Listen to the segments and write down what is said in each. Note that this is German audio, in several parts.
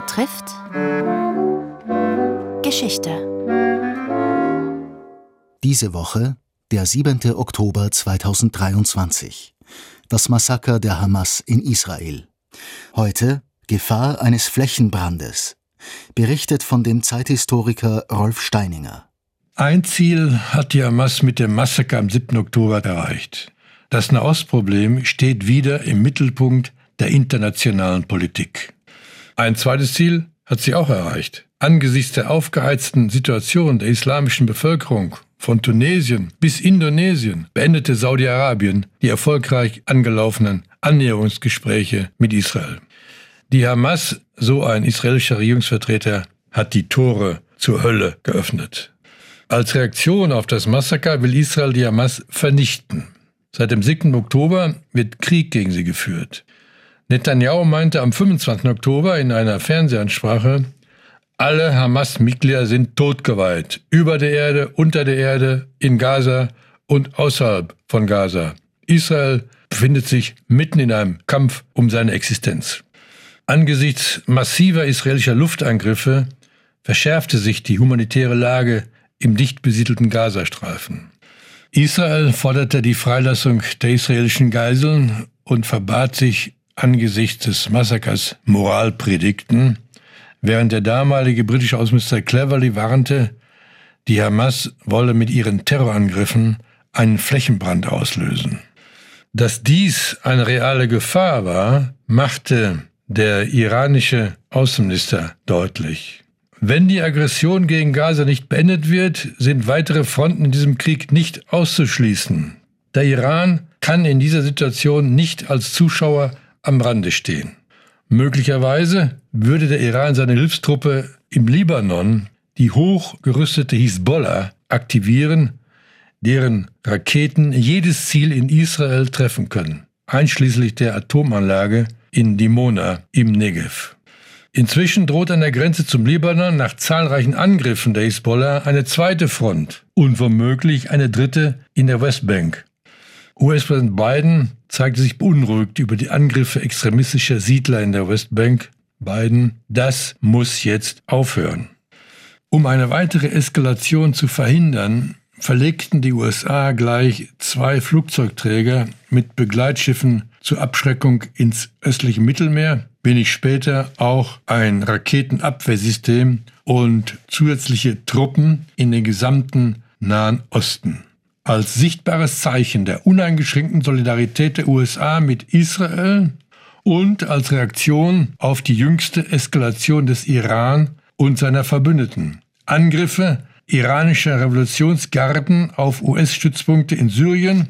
betrifft Geschichte. Diese Woche, der 7. Oktober 2023. Das Massaker der Hamas in Israel. Heute Gefahr eines Flächenbrandes. Berichtet von dem Zeithistoriker Rolf Steininger. Ein Ziel hat die Hamas mit dem Massaker am 7. Oktober erreicht. Das Nahostproblem steht wieder im Mittelpunkt der internationalen Politik. Ein zweites Ziel hat sie auch erreicht. Angesichts der aufgeheizten Situation der islamischen Bevölkerung von Tunesien bis Indonesien beendete Saudi-Arabien die erfolgreich angelaufenen Annäherungsgespräche mit Israel. Die Hamas, so ein israelischer Regierungsvertreter, hat die Tore zur Hölle geöffnet. Als Reaktion auf das Massaker will Israel die Hamas vernichten. Seit dem 7. Oktober wird Krieg gegen sie geführt. Netanyahu meinte am 25. Oktober in einer Fernsehansprache, alle Hamas-Mitglieder sind totgeweiht, über der Erde, unter der Erde, in Gaza und außerhalb von Gaza. Israel befindet sich mitten in einem Kampf um seine Existenz. Angesichts massiver israelischer Luftangriffe verschärfte sich die humanitäre Lage im dicht besiedelten Gazastreifen. Israel forderte die Freilassung der israelischen Geiseln und verbat sich angesichts des Massakers Moralpredigten, während der damalige britische Außenminister Cleverly warnte, die Hamas wolle mit ihren Terrorangriffen einen Flächenbrand auslösen. Dass dies eine reale Gefahr war, machte der iranische Außenminister deutlich. Wenn die Aggression gegen Gaza nicht beendet wird, sind weitere Fronten in diesem Krieg nicht auszuschließen. Der Iran kann in dieser Situation nicht als Zuschauer am Rande stehen. Möglicherweise würde der Iran seine Hilfstruppe im Libanon, die hochgerüstete Hisbollah, aktivieren, deren Raketen jedes Ziel in Israel treffen können, einschließlich der Atomanlage in Dimona im Negev. Inzwischen droht an der Grenze zum Libanon nach zahlreichen Angriffen der Hisbollah eine zweite Front und womöglich eine dritte in der Westbank. US-Präsident Biden zeigte sich beunruhigt über die Angriffe extremistischer Siedler in der Westbank. Biden, das muss jetzt aufhören. Um eine weitere Eskalation zu verhindern, verlegten die USA gleich zwei Flugzeugträger mit Begleitschiffen zur Abschreckung ins östliche Mittelmeer, wenig später auch ein Raketenabwehrsystem und zusätzliche Truppen in den gesamten Nahen Osten. Als sichtbares Zeichen der uneingeschränkten Solidarität der USA mit Israel und als Reaktion auf die jüngste Eskalation des Iran und seiner Verbündeten. Angriffe iranischer Revolutionsgarden auf US-Stützpunkte in Syrien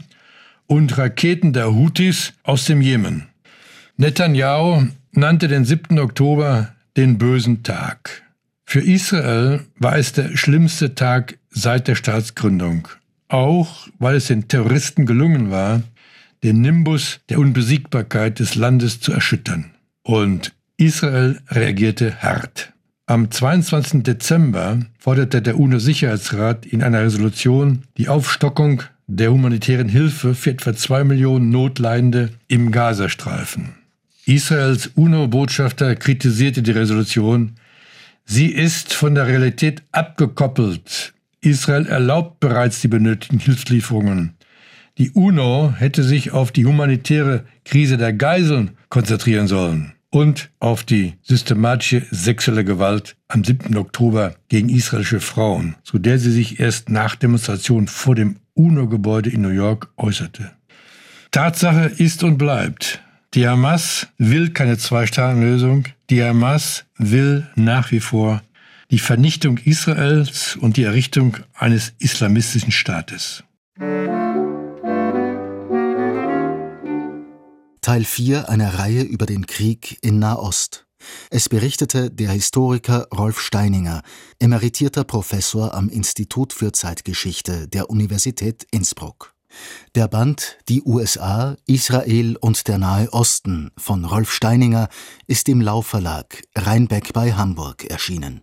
und Raketen der Houthis aus dem Jemen. Netanyahu nannte den 7. Oktober den bösen Tag. Für Israel war es der schlimmste Tag seit der Staatsgründung, auch weil es den Terroristen gelungen war, den Nimbus der Unbesiegbarkeit des Landes zu erschüttern. Und Israel reagierte hart. Am 22. Dezember forderte der UNO-Sicherheitsrat in einer Resolution die Aufstockung der humanitären Hilfe für etwa zwei Millionen Notleidende im Gazastreifen. Israels UNO-Botschafter kritisierte die Resolution. Sie ist von der Realität abgekoppelt. Israel erlaubt bereits die benötigten Hilfslieferungen. Die UNO hätte sich auf die humanitäre Krise der Geiseln konzentrieren sollen und auf die systematische sexuelle Gewalt am 7. Oktober gegen israelische Frauen, zu der sie sich erst nach Demonstration vor dem UNO-Gebäude in New York äußerte. Tatsache ist und bleibt, die Hamas will keine Zwei-Staaten-Lösung. Die Hamas will nach wie vor die Vernichtung Israels und die Errichtung eines islamistischen Staates. Teil 4 einer Reihe über den Krieg in Nahost. Es berichtete der Historiker Rolf Steininger, emeritierter Professor am Institut für Zeitgeschichte der Universität Innsbruck. Der Band Die USA, Israel und der Nahe Osten von Rolf Steininger ist im Laufverlag Rheinbeck bei Hamburg erschienen